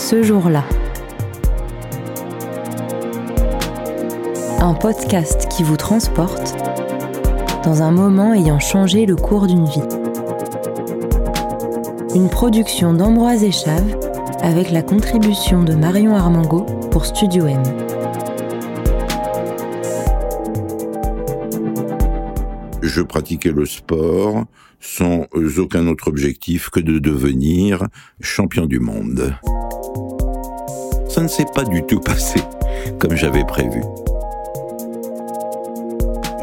Ce jour-là. Un podcast qui vous transporte dans un moment ayant changé le cours d'une vie. Une production d'Ambroise Chave avec la contribution de Marion Armango pour Studio M. Je pratiquais le sport sans aucun autre objectif que de devenir champion du monde. Ça ne s'est pas du tout passé comme j'avais prévu.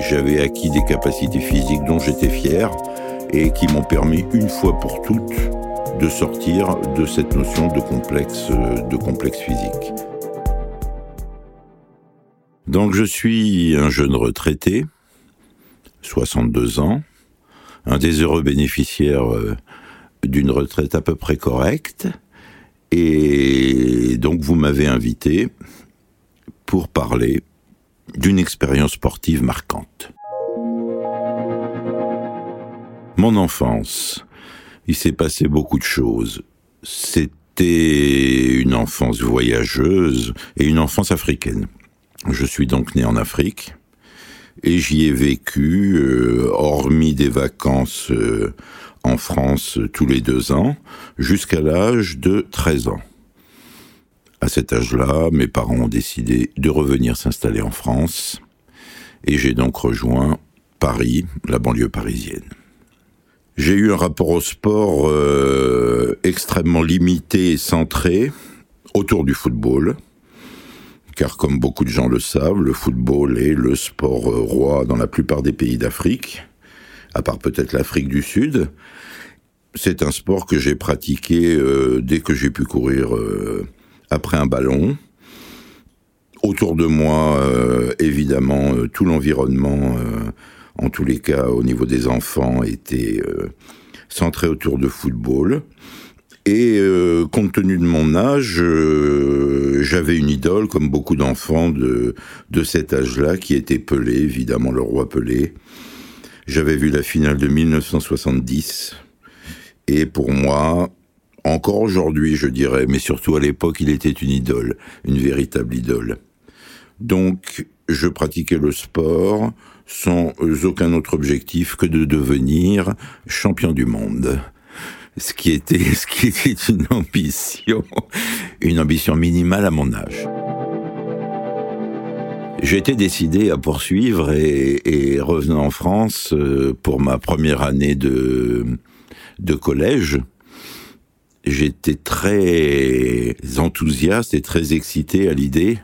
J'avais acquis des capacités physiques dont j'étais fier et qui m'ont permis une fois pour toutes de sortir de cette notion de complexe, de complexe physique. Donc je suis un jeune retraité, 62 ans, un des heureux bénéficiaires euh, d'une retraite à peu près correcte, et donc vous m'avez invité pour parler d'une expérience sportive marquante. Mon enfance, il s'est passé beaucoup de choses. C'était une enfance voyageuse et une enfance africaine. Je suis donc né en Afrique et j'y ai vécu, euh, hormis des vacances euh, en France tous les deux ans, jusqu'à l'âge de 13 ans. À cet âge-là, mes parents ont décidé de revenir s'installer en France et j'ai donc rejoint Paris, la banlieue parisienne. J'ai eu un rapport au sport euh, extrêmement limité et centré autour du football, car comme beaucoup de gens le savent, le football est le sport euh, roi dans la plupart des pays d'Afrique, à part peut-être l'Afrique du Sud. C'est un sport que j'ai pratiqué euh, dès que j'ai pu courir après un ballon. Autour de moi, évidemment, tout l'environnement en tous les cas au niveau des enfants, était euh, centré autour de football. Et euh, compte tenu de mon âge, euh, j'avais une idole, comme beaucoup d'enfants de, de cet âge-là, qui était Pelé, évidemment le roi Pelé. J'avais vu la finale de 1970, et pour moi, encore aujourd'hui, je dirais, mais surtout à l'époque, il était une idole, une véritable idole. Donc, je pratiquais le sport, sans aucun autre objectif que de devenir champion du monde. Ce qui était, ce qui était une ambition, une ambition minimale à mon âge. J'étais décidé à poursuivre et, revenant en France euh, pour ma première année de, de collège, j'étais très enthousiaste et très excité à l'idée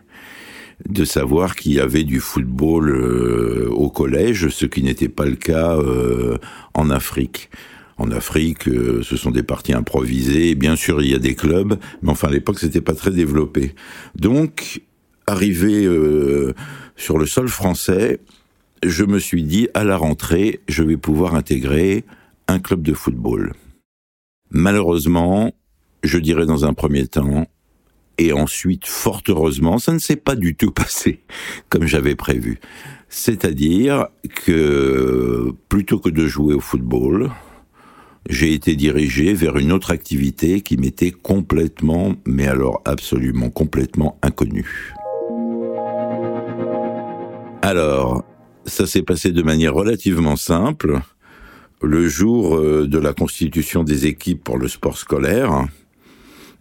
de savoir qu'il y avait du football euh, au collège, ce qui n'était pas le cas euh, en Afrique. En Afrique, ce sont des parties improvisées. Bien sûr, il y a des clubs, mais enfin à l'époque, c'était pas très développé. Donc, arrivé sur le sol français, je me suis dit à la rentrée, je vais pouvoir intégrer un club de football. Malheureusement, je dirais dans un premier temps, et ensuite, fort heureusement, ça ne s'est pas du tout passé comme j'avais prévu. C'est-à-dire que plutôt que de jouer au football, j'ai été dirigé vers une autre activité qui m'était complètement, mais alors absolument complètement inconnue. Alors, ça s'est passé de manière relativement simple. Le jour euh, de la constitution des équipes pour le sport scolaire,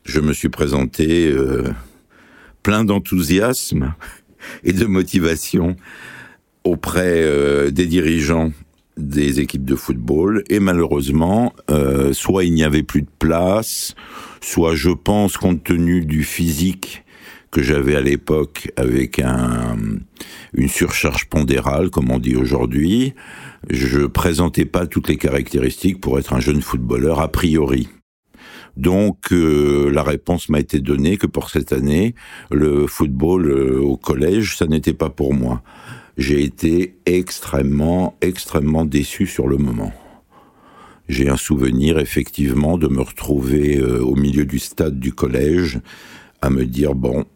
je me suis présenté euh, plein d'enthousiasme et de motivation auprès euh, des dirigeants des équipes de football et malheureusement soit il n'y avait plus de place soit je pense compte tenu du physique que j'avais à l'époque avec un, une surcharge pondérale, comme on dit aujourd'hui, je présentais pas toutes les caractéristiques pour être un jeune footballeur a priori. Donc euh, la réponse m'a été donnée que pour cette année, le football euh, au collège, ça n'était pas pour moi. J'ai été extrêmement, extrêmement déçu sur le moment. J'ai un souvenir effectivement de me retrouver euh, au milieu du stade du collège à me dire bon,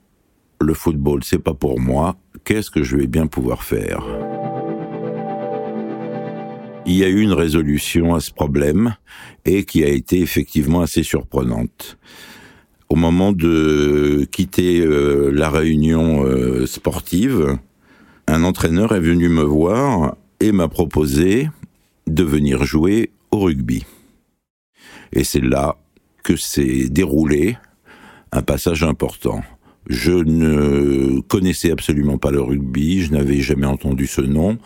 le football c'est pas pour moi, qu'est-ce que je vais bien pouvoir faire? Il y a eu une résolution à ce problème et qui a été effectivement assez surprenante. au moment de quitter euh, la réunion euh, sportive, un entraîneur est venu me voir et m'a proposé de venir jouer au rugby. Et c'est là que s'est déroulé un passage important. Je ne connaissais absolument pas le rugby, je n'avais jamais entendu ce nom,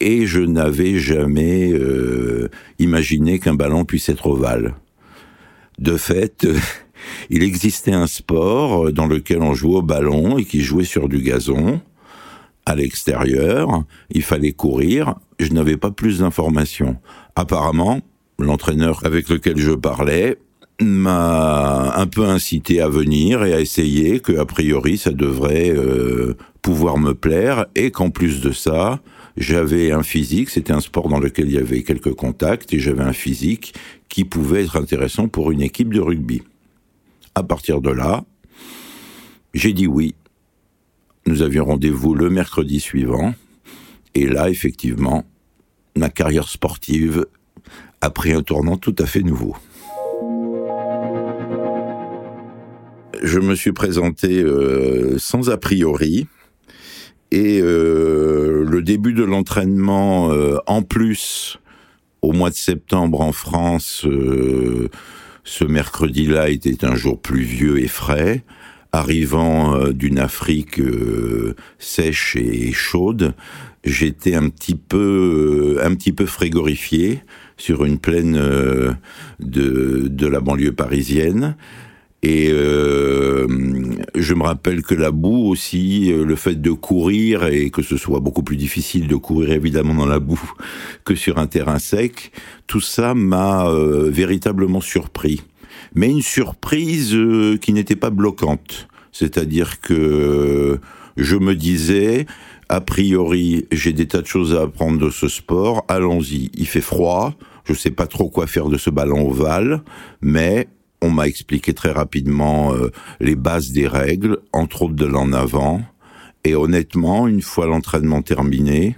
et je n'avais jamais euh, imaginé qu'un ballon puisse être ovale. De fait, il existait un sport dans lequel on jouait au ballon et qui jouait sur du gazon à l'extérieur. Il fallait courir. Je n'avais pas plus d'informations. Apparemment, l'entraîneur avec lequel je parlais m'a un peu incité à venir et à essayer que a priori ça devrait euh, pouvoir me plaire et qu'en plus de ça j'avais un physique c'était un sport dans lequel il y avait quelques contacts et j'avais un physique qui pouvait être intéressant pour une équipe de rugby. À partir de là j'ai dit oui. Nous avions rendez-vous le mercredi suivant et là effectivement ma carrière sportive a pris un tournant tout à fait nouveau je me suis présenté euh, sans a priori. Et euh, le début de l'entraînement, euh, en plus, au mois de septembre en France, ce mercredi-là était un jour pluvieux et frais. Arrivant d'une Afrique sèche et chaude, j'étais un petit peu, un petit peu frégorifié sur une plaine de, de la banlieue parisienne. Et euh, je me rappelle que la boue aussi, euh, le fait de courir et que ce soit beaucoup plus difficile de courir évidemment dans la boue que sur un terrain sec, tout ça m'a euh, véritablement surpris. Mais une surprise qui n'était pas bloquante. C'est-à-dire que je me disais, a priori, j'ai des tas de choses à apprendre de ce sport, allons-y. Il fait froid, je sais pas trop quoi faire de ce ballon ovale, mais on m'a expliqué très rapidement euh, les bases des règles, entre autres de l'en avant. Et honnêtement, une fois l'entraînement terminé,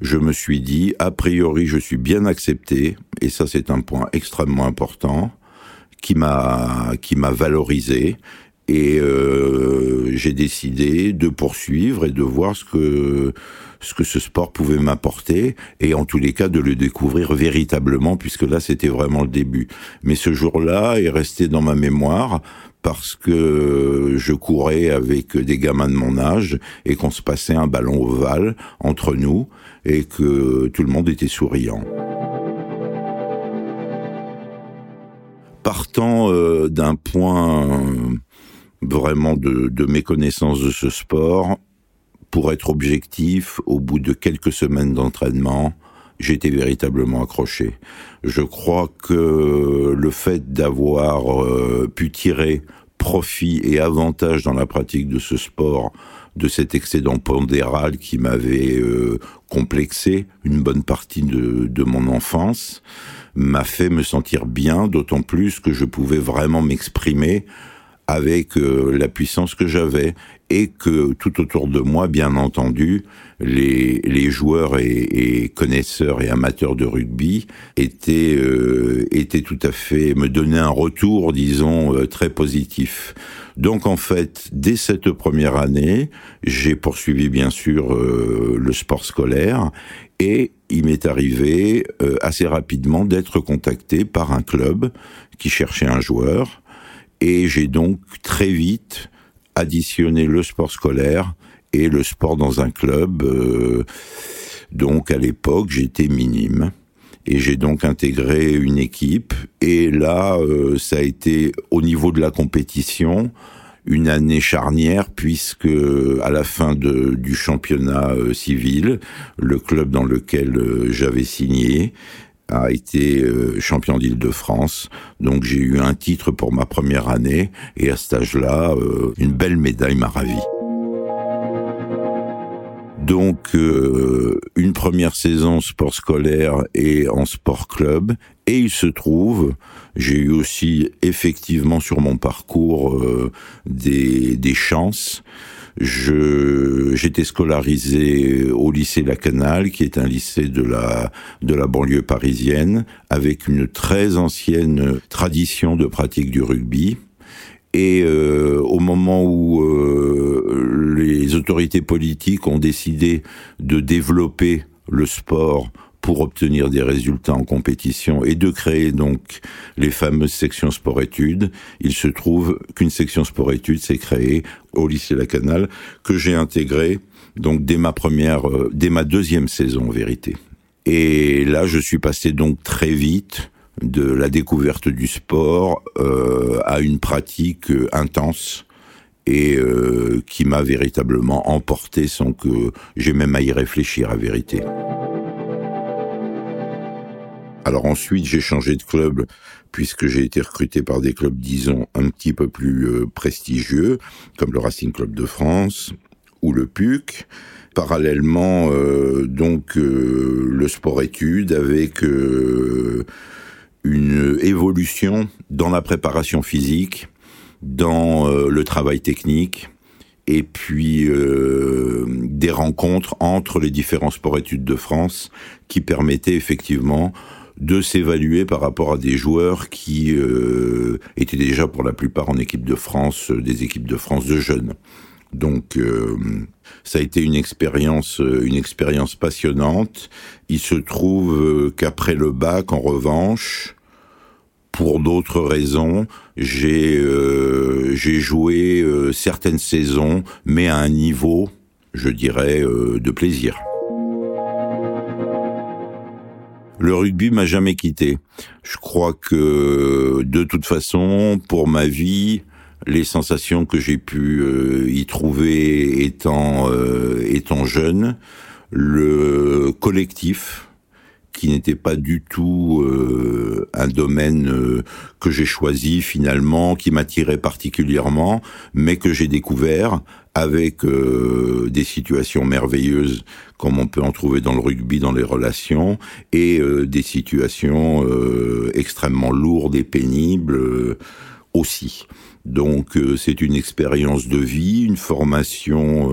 je me suis dit, a priori, je suis bien accepté, et ça c'est un point extrêmement important, qui m'a qui m'a valorisé. Et euh, j'ai décidé de poursuivre et de voir ce que ce que ce sport pouvait m'apporter et en tous les cas de le découvrir véritablement puisque là c'était vraiment le début. Mais ce jour-là est resté dans ma mémoire parce que je courais avec des gamins de mon âge et qu'on se passait un ballon ovale entre nous et que tout le monde était souriant. Partant euh, d'un point vraiment de, de méconnaissance de ce sport, pour être objectif, au bout de quelques semaines d'entraînement, j'étais véritablement accroché. Je crois que le fait d'avoir euh, pu tirer profit et avantage dans la pratique de ce sport, de cet excédent pondéral qui m'avait euh, complexé une bonne partie de, de mon enfance, m'a fait me sentir bien, d'autant plus que je pouvais vraiment m'exprimer avec euh, la puissance que j'avais et que tout autour de moi, bien entendu, les, les joueurs et, et connaisseurs et amateurs de rugby étaient, euh, étaient tout à fait, me donnaient un retour, disons, euh, très positif. Donc en fait, dès cette première année, j'ai poursuivi bien sûr le sport scolaire et il m'est arrivé assez rapidement d'être contacté par un club qui cherchait un joueur et j'ai donc très vite additionné le sport scolaire et le sport dans un club. Euh, donc à l'époque, j'étais minime. Et j'ai donc intégré une équipe. Et là, euh, ça a été au niveau de la compétition une année charnière puisque à la fin de, du championnat euh, civil, le club dans lequel j'avais signé a été euh, champion d'Île-de-France. Donc j'ai eu un titre pour ma première année et à cet âge-là, euh, une belle médaille m'a ravi. Donc euh, une première saison sport scolaire et en sport club. Et il se trouve, j'ai eu aussi effectivement sur mon parcours des, des chances j'étais scolarisé au lycée La Canale, qui est un lycée de la de la banlieue parisienne, avec une très ancienne tradition de pratique du rugby. Et euh, au moment où euh, les autorités politiques ont décidé de développer le sport pour obtenir des résultats en compétition et de créer donc les fameuses sections sport-études, il se trouve qu'une section sport-études s'est créée au lycée La Canale que j'ai intégré donc dès ma première, euh, dès ma deuxième saison en vérité. Et là, je suis passé donc très vite de la découverte du sport euh, à une pratique euh, intense et qui m'a véritablement emporté sans que j'ai même à y réfléchir à vérité. Alors ensuite, j'ai changé de club puisque j'ai été recruté par des clubs, disons, un petit peu plus euh, prestigieux, comme le Racing Club de France ou le PUC. Parallèlement, euh, donc, euh, le sport-études avec une évolution dans la préparation physique, dans le travail technique, et puis des rencontres entre les différents sports-études de France qui permettaient effectivement de s'évaluer par rapport à des joueurs qui euh, étaient déjà pour la plupart en équipe de France, des équipes de France de jeunes. Donc ça a été une expérience, une expérience passionnante. Il se trouve qu'après le bac, en revanche, pour d'autres raisons, j'ai euh, j'ai joué euh, certaines saisons, mais à un niveau, je dirais, euh, de plaisir. Le rugby m'a jamais quitté. Je crois que de toute façon, pour ma vie, les sensations que j'ai pu y trouver étant étant jeune, le collectif, qui n'était pas du tout euh, un domaine euh, que j'ai choisi finalement, qui m'attirait particulièrement, mais que j'ai découvert avec euh, des situations merveilleuses comme on peut en trouver dans le rugby, dans les relations, et des situations extrêmement lourdes et pénibles aussi. Donc c'est une expérience de vie, une formation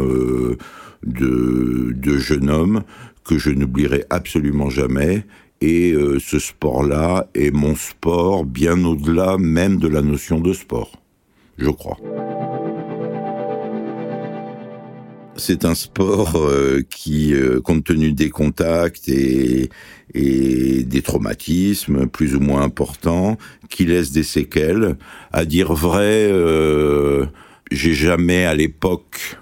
de, jeune homme que je n'oublierai absolument jamais. Et euh, ce sport-là est mon sport bien au-delà même de la notion de sport, je crois. C'est un sport euh, qui, euh, compte tenu des contacts et, des traumatismes plus ou moins importants, qui laisse des séquelles. À dire vrai, j'ai jamais à l'époque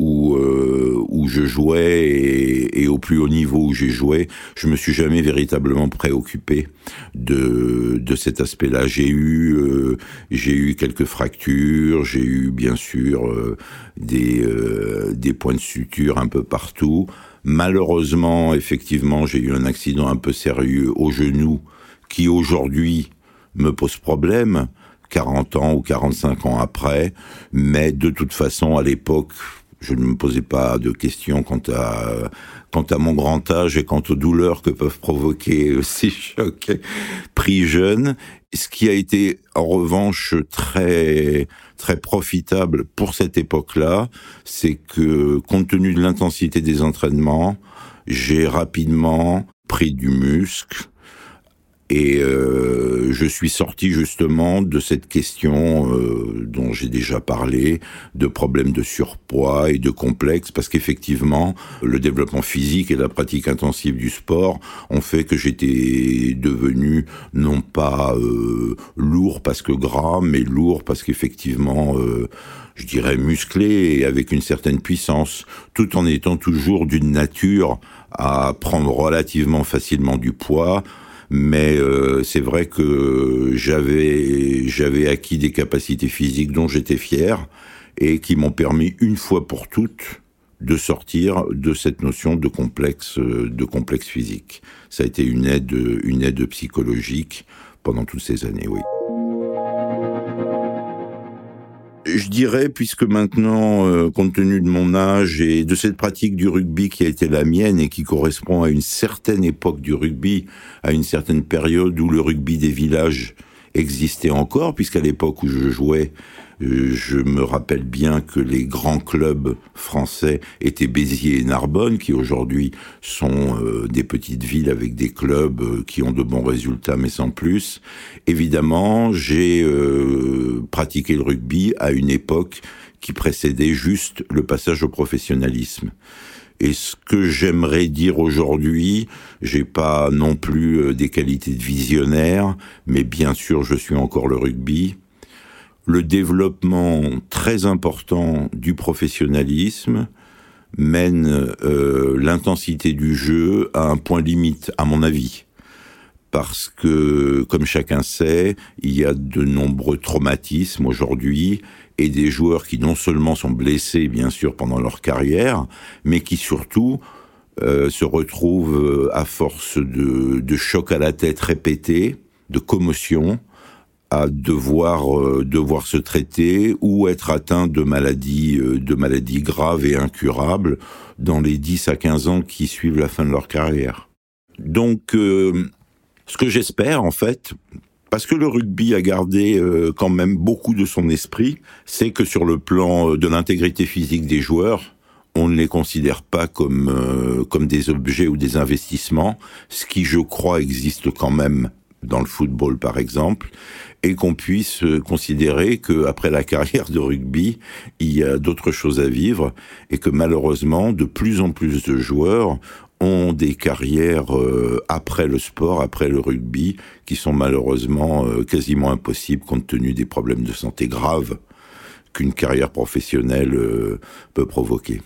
où euh, où je jouais et, au plus haut niveau où j'ai joué, je me suis jamais véritablement préoccupé de de cet aspect-là. J'ai eu euh, j'ai eu quelques fractures, j'ai eu bien sûr euh, des euh, des points de suture un peu partout. Malheureusement, effectivement, j'ai eu un accident un peu sérieux au genou qui aujourd'hui me pose problème. 40 ans ou 45 ans après, mais de toute façon, à l'époque, je ne me posais pas de questions quant à quant à mon grand âge et quant aux douleurs que peuvent provoquer ces chocs pris jeunes. Ce qui a été en revanche très très profitable pour cette époque-là, c'est que compte tenu de l'intensité des entraînements, j'ai rapidement pris du muscle, et euh, je suis sorti justement de cette question euh, dont j'ai déjà parlé, de problèmes de surpoids et de complexes, parce qu'effectivement, le développement physique et la pratique intensive du sport ont fait que j'étais devenu non pas euh, lourd parce que gras, mais lourd parce qu'effectivement, euh, je dirais musclé et avec une certaine puissance, tout en étant toujours d'une nature à prendre relativement facilement du poids, mais euh, c'est vrai que j'avais j'avais acquis des capacités physiques dont j'étais fier et qui m'ont permis une fois pour toutes de sortir de cette notion de complexe de complexe physique. Ça a été une aide une aide psychologique pendant toutes ces années, oui. Je dirais, puisque maintenant, euh, compte tenu de mon âge et de cette pratique du rugby qui a été la mienne et qui correspond à une certaine époque du rugby, à une certaine période où le rugby des villages existait encore, puisqu'à l'époque où je jouais, euh, je me rappelle bien que les grands clubs français étaient Béziers et Narbonne, qui aujourd'hui sont euh, des petites villes avec des clubs euh, qui ont de bons résultats, mais sans plus. Évidemment, j'ai pratiquer le rugby à une époque qui précédait juste le passage au professionnalisme. Et ce que j'aimerais dire aujourd'hui, j'ai pas non plus euh, des qualités de visionnaire, mais bien sûr, je suis encore le rugby. Le développement très important du professionnalisme mène euh, l'intensité du jeu à un point limite, à mon avis parce que, comme chacun sait, il y a de nombreux traumatismes aujourd'hui et des joueurs qui non seulement sont blessés, bien sûr, pendant leur carrière, mais qui surtout euh, se retrouvent euh, à force de, chocs à la tête répétés, de commotion, à devoir euh, se traiter ou être atteint de maladies de maladies graves et incurables dans les 10 à 15 ans qui suivent la fin de leur carrière. Donc ce que j'espère, en fait, parce que le rugby a gardé euh, quand même beaucoup de son esprit, c'est que sur le plan euh, de l'intégrité physique des joueurs, on ne les considère pas comme euh, comme des objets ou des investissements, ce qui je crois existe quand même dans le football par exemple, et qu'on puisse considérer que après la carrière de rugby, il y a d'autres choses à vivre et que malheureusement de plus en plus de joueurs ont des carrières euh, après le sport, après le rugby, qui sont malheureusement euh, quasiment impossibles compte tenu des problèmes de santé graves qu'une carrière professionnelle euh, peut provoquer.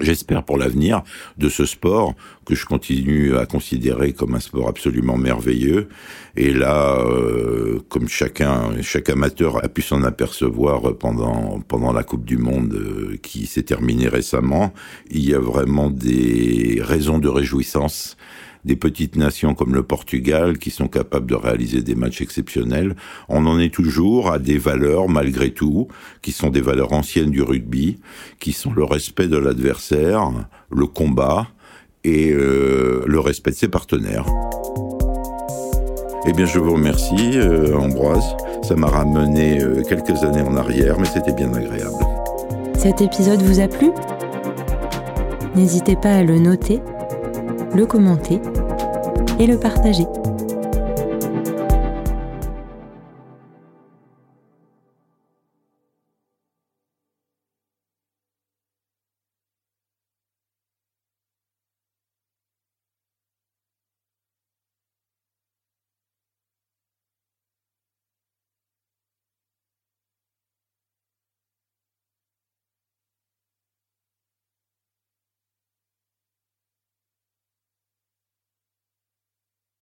J'espère pour l'avenir de ce sport que je continue à considérer comme un sport absolument merveilleux. Et là, euh, comme chacun, chaque amateur a pu s'en apercevoir pendant pendant la Coupe du Monde euh, qui s'est terminée récemment, il y a vraiment des raisons de réjouissance des petites nations comme le Portugal qui sont capables de réaliser des matchs exceptionnels. On en est toujours à des valeurs, malgré tout, qui sont des valeurs anciennes du rugby, qui sont le respect de l'adversaire, le combat et euh, le respect de ses partenaires. Eh bien, je vous remercie, euh, Ambroise. Ça m'a ramené euh, quelques années en arrière, mais c'était bien agréable. Cet épisode vous a plu? N'hésitez pas à le noter, le commenter et le partager.